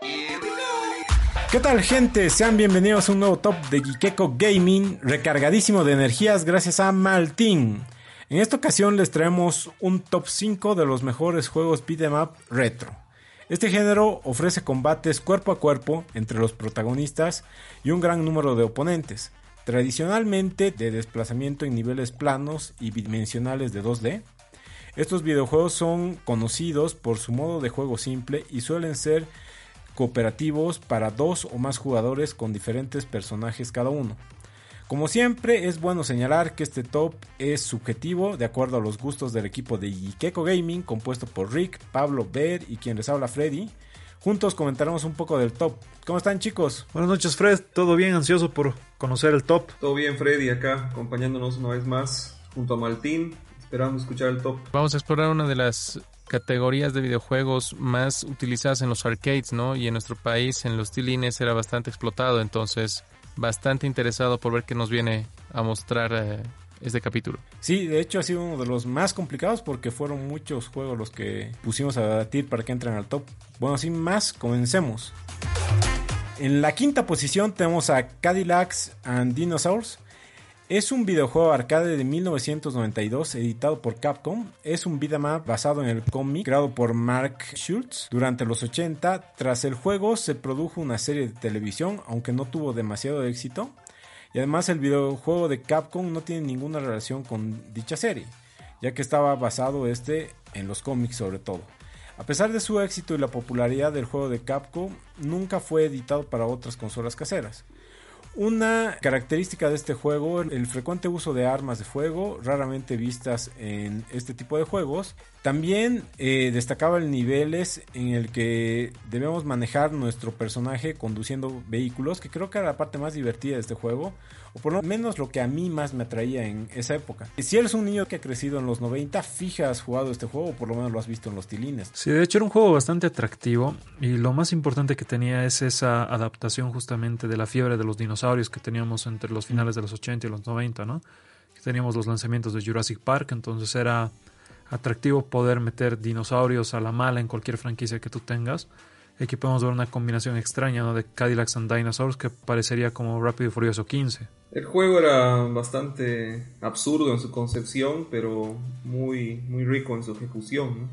¿Qué tal gente? Sean bienvenidos a un nuevo top de Gikeko Gaming recargadísimo de energías gracias a Maltin. En esta ocasión les traemos un top 5 de los mejores juegos beat'em up retro. Este género ofrece combates cuerpo a cuerpo entre los protagonistas y un gran número de oponentes, tradicionalmente de desplazamiento en niveles planos y bidimensionales de 2D. Estos videojuegos son conocidos por su modo de juego simple y suelen ser cooperativos para dos o más jugadores con diferentes personajes cada uno. Como siempre, es bueno señalar que este top es subjetivo de acuerdo a los gustos del equipo de Ikeko Gaming, compuesto por Rick, Pablo, Ver y quien les habla Freddy. Juntos comentaremos un poco del top. ¿Cómo están chicos? Buenas noches Fred, todo bien, ansioso por conocer el top. Todo bien Freddy acá, acompañándonos una vez más junto a Maltín, esperando escuchar el top. Vamos a explorar una de las categorías de videojuegos más utilizadas en los arcades, ¿no? Y en nuestro país, en los tilines, era bastante explotado, entonces bastante interesado por ver qué nos viene a mostrar eh, este capítulo. Sí, de hecho ha sido uno de los más complicados porque fueron muchos juegos los que pusimos a debatir para que entren al top. Bueno, sin más, comencemos. En la quinta posición tenemos a Cadillacs and Dinosaurs. Es un videojuego arcade de 1992 editado por Capcom. Es un beat'em up basado en el cómic creado por Mark Schultz durante los 80. Tras el juego se produjo una serie de televisión, aunque no tuvo demasiado éxito. Y además el videojuego de Capcom no tiene ninguna relación con dicha serie, ya que estaba basado este en los cómics sobre todo. A pesar de su éxito y la popularidad del juego de Capcom, nunca fue editado para otras consolas caseras. Una característica de este juego, el frecuente uso de armas de fuego, raramente vistas en este tipo de juegos. También eh, destacaba el niveles en el que debemos manejar nuestro personaje conduciendo vehículos, que creo que era la parte más divertida de este juego, por lo menos lo que a mí más me atraía en esa época. Si eres un niño que ha crecido en los 90, fija has jugado este juego, o por lo menos lo has visto en los tilines. Sí, de hecho era un juego bastante atractivo y lo más importante que tenía es esa adaptación justamente de la fiebre de los dinosaurios que teníamos entre los finales de los 80 y los 90, ¿no? Teníamos los lanzamientos de Jurassic Park, entonces era atractivo poder meter dinosaurios a la mala en cualquier franquicia que tú tengas. Aquí podemos ver una combinación extraña ¿no? de Cadillacs and Dinosaurs que parecería como Rápido Furioso 15. El juego era bastante absurdo en su concepción, pero muy, muy rico en su ejecución.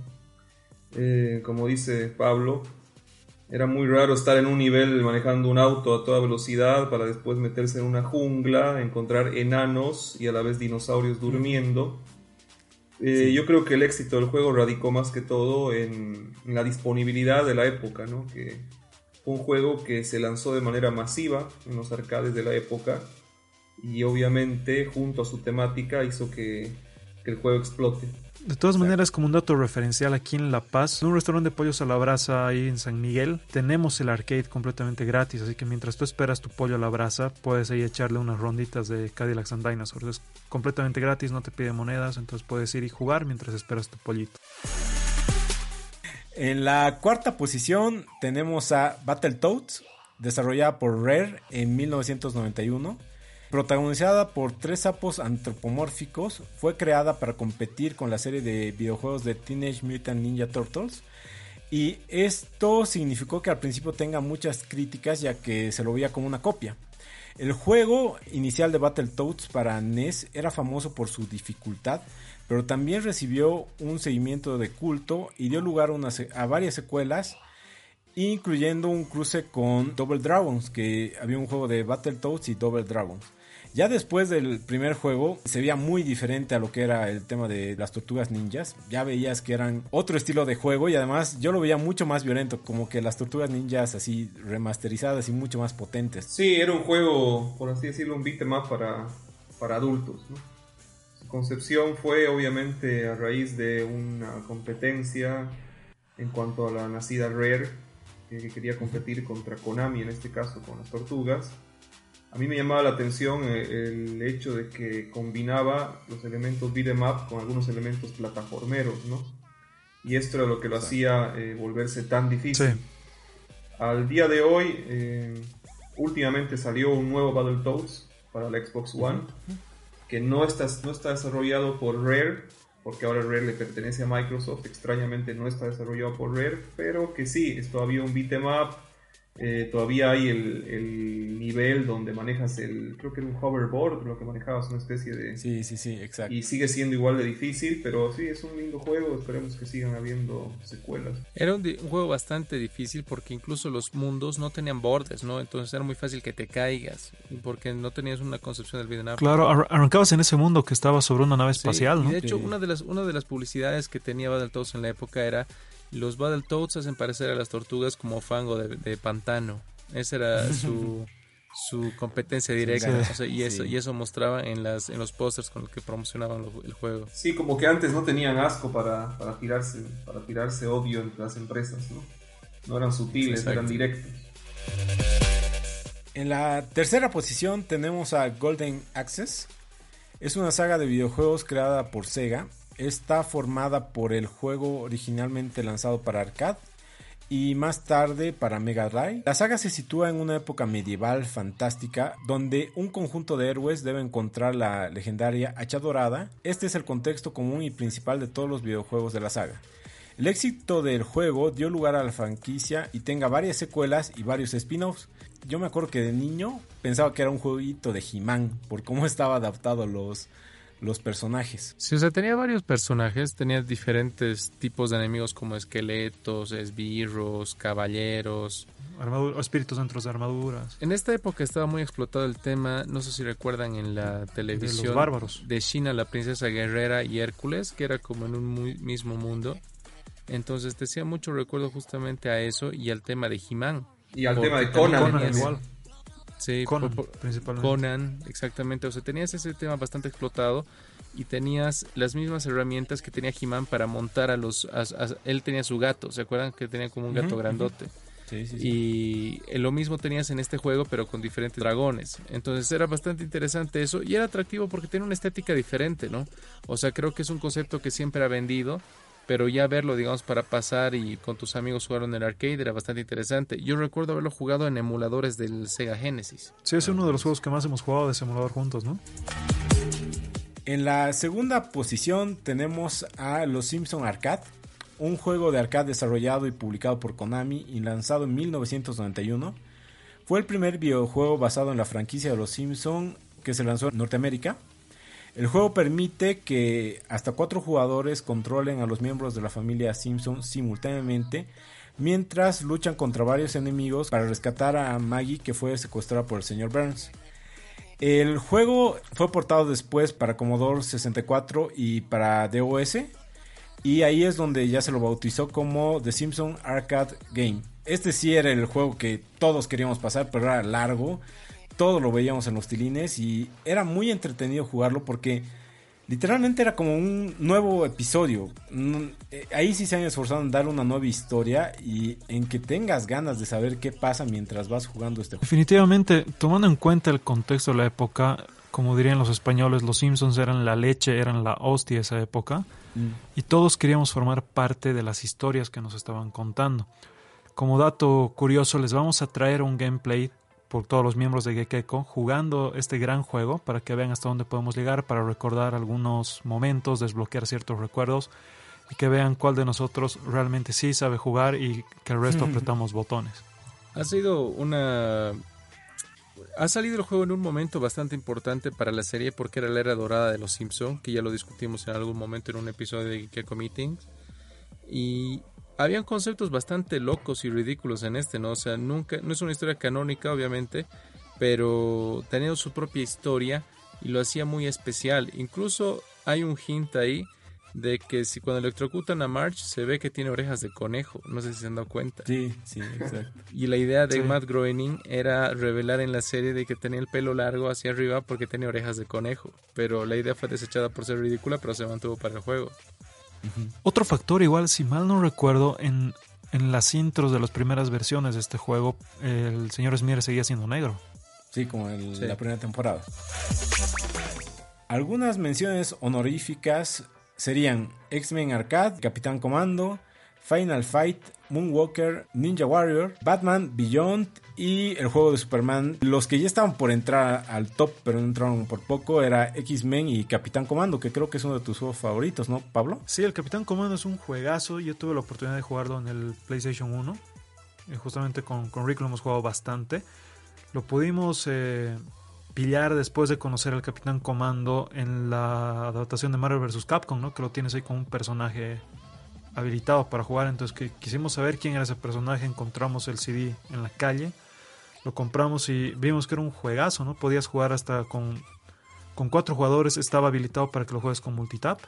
Eh, como dice Pablo, era muy raro estar en un nivel manejando un auto a toda velocidad para después meterse en una jungla, encontrar enanos y a la vez dinosaurios durmiendo. Eh, yo creo que el éxito del juego radicó más que todo en, la disponibilidad de la época, ¿no? Que fue un juego que se lanzó de manera masiva en los arcades de la época y obviamente junto a su temática hizo que, que el juego explote. De todas maneras, como un dato referencial aquí en La Paz, en un restaurante de pollos a la brasa ahí en San Miguel, tenemos el arcade completamente gratis, así que mientras tú esperas tu pollo a la brasa, puedes ahí echarle unas ronditas de Cadillacs and Dinosaurs. Es completamente gratis, no te pide monedas, entonces puedes ir y jugar mientras esperas tu pollito. En la cuarta posición tenemos a Battletoads, desarrollada por Rare en 1991 Protagonizada por tres sapos antropomórficos, fue creada para competir con la serie de videojuegos de Teenage Mutant Ninja Turtles. Y esto significó que al principio tenga muchas críticas ya que se lo veía como una copia. El juego inicial de Battletoads para NES era famoso por su dificultad, pero también recibió un seguimiento de culto y dio lugar a, a varias secuelas, incluyendo un cruce con Double Dragons, que había un juego de Battletoads y Double Dragons. Ya después del primer juego se veía muy diferente a lo que era el tema de las tortugas ninjas. Ya veías que eran otro estilo de juego y además yo lo veía mucho más violento, como que las tortugas ninjas así remasterizadas y mucho más potentes. Sí, era un juego, por así decirlo, un beat'em up para, para adultos. Su concepción fue obviamente a raíz de una competencia en cuanto a la nacida Rare, que quería competir contra Konami, en este caso con las tortugas a mí me llamaba la atención eh, el hecho de que combinaba los elementos beat'em up con algunos elementos plataformeros, ¿no? Y esto era lo que lo hacía eh, volverse tan difícil. Al día de hoy, eh, últimamente salió un nuevo Battletoads para la Xbox One, que no está, no está desarrollado por Rare, porque ahora Rare le pertenece a Microsoft, extrañamente no está desarrollado por Rare, pero que sí, es todavía un beat'em up Eh, todavía hay el, el, nivel donde manejas el, creo que era un hoverboard, lo que manejabas, una especie de... Sí, sí, sí, exacto. Y sigue siendo igual de difícil, pero sí, es un lindo juego, esperemos que sigan habiendo secuelas. Era un, un juego bastante difícil porque incluso los mundos no tenían bordes, ¿no? Entonces era muy fácil que te caigas, porque no tenías una concepción del video. Claro, ar arrancabas en ese mundo que estaba sobre una nave espacial, ¿no? de hecho, una, de las, una de las publicidades que tenía Battletoads en la época era los Battletoads hacen parecer a las tortugas como fango de, de pantano. Esa era su, su competencia directa. Sí, o sea, y, eso, sí. y eso mostraba en, las, en los pósters con los que promocionaban lo- el juego. Sí, como que antes no tenían asco para, para tirarse para tirarse odio entre las empresas, ¿no? No eran sutiles, Exacto. eran directos. En la tercera posición tenemos a Golden Access. Es una saga de videojuegos creada por Sega. Está formada por el juego originalmente lanzado para arcade y más tarde para Mega Drive. La saga se sitúa en una época medieval fantástica donde un conjunto de héroes debe encontrar la legendaria hacha dorada. Este es el contexto común y principal de todos los videojuegos de la saga. El éxito del juego dio lugar a la franquicia y tenga varias secuelas y varios spin-offs. Yo me acuerdo que de niño pensaba que era un jueguito de He-Man por cómo estaba adaptado a los, los personajes. Sí, o sea, tenía varios personajes, tenía diferentes tipos de enemigos como esqueletos, esbirros, caballeros. Armadura- espíritus dentro de armaduras. En esta época estaba muy explotado el tema, no sé si recuerdan en la televisión bárbaros. de China, la princesa guerrera y Hércules, que era como en un muy- mismo mundo. Entonces te hacía mucho recuerdo justamente a eso y al tema de He-Man. Y al tema de Conan. Conan igual. Sí, Conan, por- por- principalmente. Conan, exactamente. O sea, tenías ese tema bastante explotado y tenías las mismas herramientas que tenía He-Man para montar a los... a- a- él tenía su gato, ¿se acuerdan que tenía como un gato grandote? Sí, sí, sí. Y eh, lo mismo tenías en este juego, pero con diferentes dragones. Entonces era bastante interesante eso y era atractivo porque tiene una estética diferente, ¿no? O sea, creo que es un concepto que siempre ha vendido, pero ya verlo, digamos, para pasar y con tus amigos jugar en el arcade era bastante interesante. Yo recuerdo haberlo jugado en emuladores del Sega Genesis. Sí, es uno de los juegos que más hemos jugado de simulador juntos, ¿no? En la segunda posición tenemos a Los Simpson Arcade, un juego de arcade desarrollado y publicado por Konami y lanzado en 1991. Fue el primer videojuego basado en la franquicia de Los Simpson que se lanzó en Norteamérica. El juego permite que hasta cuatro jugadores controlen a los miembros de la familia Simpson simultáneamente mientras luchan contra varios enemigos para rescatar a Maggie que fue secuestrada por el señor Burns. El juego fue portado después para Commodore 64 y para DOS. Y ahí es donde ya se lo bautizó como The Simpson Arcade Game. Este sí era el juego que todos queríamos pasar, pero era largo. Todo lo veíamos en los tilines y era muy entretenido jugarlo porque literalmente era como un nuevo episodio. Mm, eh, Ahí sí se han esforzado en dar una nueva historia y en que tengas ganas de saber qué pasa mientras vas jugando este juego. Definitivamente, tomando en cuenta el contexto de la época, como dirían los españoles, los Simpsons eran la leche, eran la hostia de esa época, y todos queríamos formar parte de las historias que nos estaban contando. Como dato curioso, les vamos a traer un gameplay por todos los miembros de Gekeko jugando este gran juego para que vean hasta dónde podemos llegar, para recordar algunos momentos, desbloquear ciertos recuerdos y que vean cuál de nosotros realmente sí sabe jugar y que el resto apretamos botones. Ha sido una... Ha salido el juego en un momento bastante importante para la serie porque era la era dorada de los Simpson, que ya lo discutimos en algún momento en un episodio de Geeko Meetings. Y habían conceptos bastante locos y ridículos en este, ¿no? O sea, nunca, no es una historia canónica, obviamente, pero tenía su propia historia y lo hacía muy especial. Incluso hay un hint ahí de que si cuando electrocutan a Marge se ve que tiene orejas de conejo. No sé si se han dado cuenta. Sí, sí, exacto. Y la idea de Sí. Matt Groening era revelar en la serie de que tenía el pelo largo hacia arriba porque tenía orejas de conejo. Pero la idea fue desechada por ser ridícula, pero se mantuvo para el juego. Otro factor, igual, si mal no recuerdo, en, en las intros de las primeras versiones de este juego, el señor Smear seguía siendo negro. Sí, como en Sí. la primera temporada. Algunas menciones honoríficas serían X-Men Arcade, Capitán Comando, Final Fight, Moonwalker, Ninja Warrior, Batman Beyond y el juego de Superman. Los que ya estaban por entrar al top, pero no entraron por poco, era X-Men y Capitán Comando, que creo que es uno de tus juegos favoritos, ¿no, Pablo? Sí, el Capitán Comando es un juegazo. Yo tuve la oportunidad de jugarlo en el PlayStation 1. y justamente con, con Rick lo hemos jugado bastante. Lo pudimos eh, pillar después de conocer al Capitán Comando en la adaptación de Marvel vs. Capcom, ¿no? Que lo tienes ahí con un personaje habilitado para jugar. Entonces que quisimos saber quién era ese personaje, encontramos el CD en la calle, lo compramos y vimos que era un juegazo, ¿no? Podías jugar hasta con, con cuatro jugadores, estaba habilitado para que lo juegues con multitap.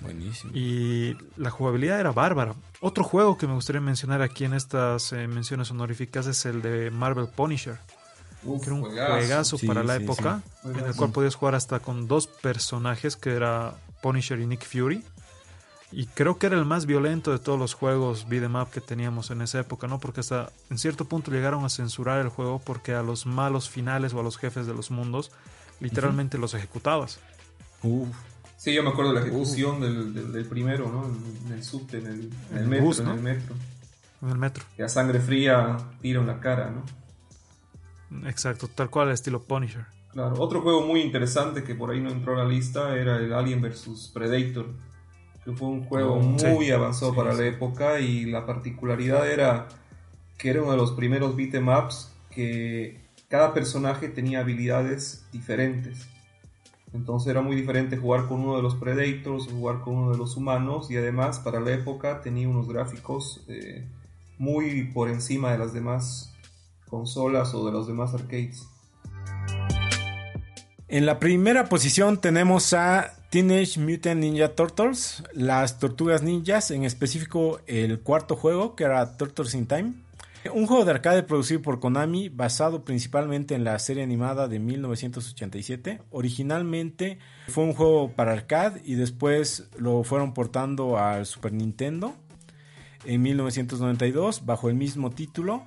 Buenísimo. Y la jugabilidad era bárbara. Otro juego que me gustaría mencionar aquí en estas eh, menciones honoríficas es el de Marvel Punisher. Uf, que era un juegazo. juegazo Sí, para la sí, época, sí. en el cual podías jugar hasta con dos personajes, que era Punisher y Nick Fury. Y creo que era el más violento de todos los juegos beat'em up que teníamos en esa época, ¿no? Porque hasta en cierto punto llegaron a censurar el juego porque a los malos finales o a los jefes de los mundos literalmente los ejecutabas. Uf, Sí, yo me acuerdo de la ejecución del, del- del primero, ¿no? En, el subte, en el, en el En el metro, bus, en ¿no? el metro. En el metro. Que a sangre fría tiro en la cara, ¿no? Exacto, tal cual, estilo Punisher. Claro, otro juego muy interesante que por ahí no entró a la lista era el Alien vs Predator, que fue un juego muy sí. avanzado Sí, para sí. la época y la particularidad era que era uno de los primeros beat'em ups que cada personaje tenía habilidades diferentes. Entonces era muy diferente jugar con uno de los Predators o jugar con uno de los humanos y además para la época tenía unos gráficos eh, muy por encima de las demás consolas o de los demás arcades. En la primera posición tenemos a Teenage Mutant Ninja Turtles, las tortugas ninjas, en específico el cuarto juego que era Turtles in Time. Un juego de arcade producido por Konami basado principalmente en la serie animada de 1987. Originalmente fue un juego para arcade y después lo fueron portando al Super Nintendo en 1992 bajo el mismo título.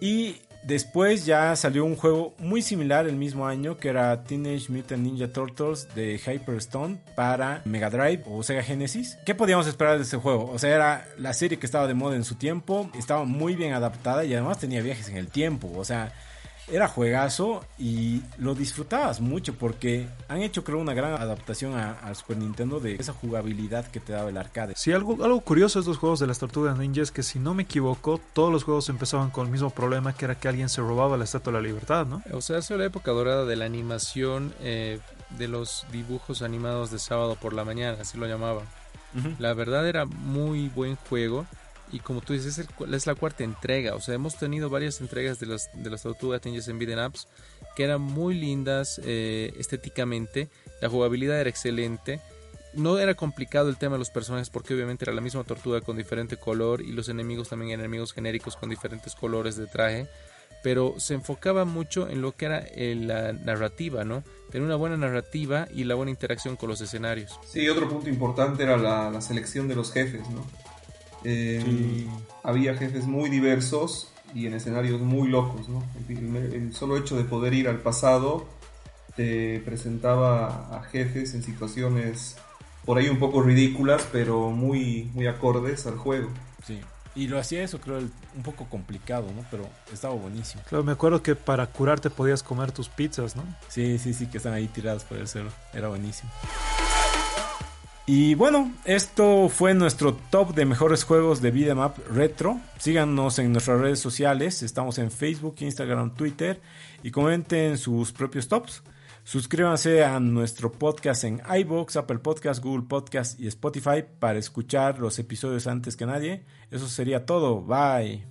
Y después ya salió un juego muy similar el mismo año que era Teenage Mutant Ninja Turtles de Hyperstone para Mega Drive o Sega Genesis. ¿Qué podíamos esperar de este juego? O sea, era la serie que estaba de moda en su tiempo, estaba muy bien adaptada y además tenía viajes en el tiempo. O sea, era juegazo y lo disfrutabas mucho porque han hecho creo una gran adaptación a- al Super Nintendo de esa jugabilidad que te daba el arcade. Sí, algo, algo curioso de estos juegos de las tortugas ninjas es que si no me equivoco, todos los juegos empezaban con el mismo problema que era que alguien se robaba la estatua de la libertad, ¿no? O sea, es la época dorada de la animación, eh, de los dibujos animados de sábado por la mañana, así lo llamaban. La verdad era muy buen juego. Y como tú dices, es, la cuarta entrega. O sea, hemos tenido varias entregas de las, de las Tortugas Ninjas en Beat'em que eran muy lindas eh, estéticamente. La jugabilidad era excelente. No era complicado el tema de los personajes porque obviamente era la misma tortuga con diferente color y los enemigos también eran enemigos genéricos con diferentes colores de traje. Pero se enfocaba mucho en lo que era eh, la narrativa, ¿no? Tener una buena narrativa y la buena interacción con los escenarios. Sí, otro punto importante era la selección de los jefes, ¿no? Eh, Sí. Había jefes muy diversos y en escenarios muy locos, ¿no? El, solo hecho de poder ir al pasado te presentaba a jefes en situaciones por ahí un poco ridículas, pero muy, muy acordes al juego. Sí. Y lo hacía eso, creo, un poco complicado, ¿no? Pero estaba buenísimo. Claro, me acuerdo que para curarte podías comer tus pizzas, ¿no? Sí, sí, sí, que están ahí tiradas por el suelo. Era buenísimo. Y bueno, esto fue nuestro top de mejores juegos de Beat'em Up Retro. Síganos en nuestras redes sociales. Estamos en Facebook, Instagram, Twitter. Y comenten sus propios tops. Suscríbanse a nuestro podcast en iBox, Apple Podcast, Google Podcast y Spotify para escuchar los episodios antes que nadie. Eso sería todo. Bye.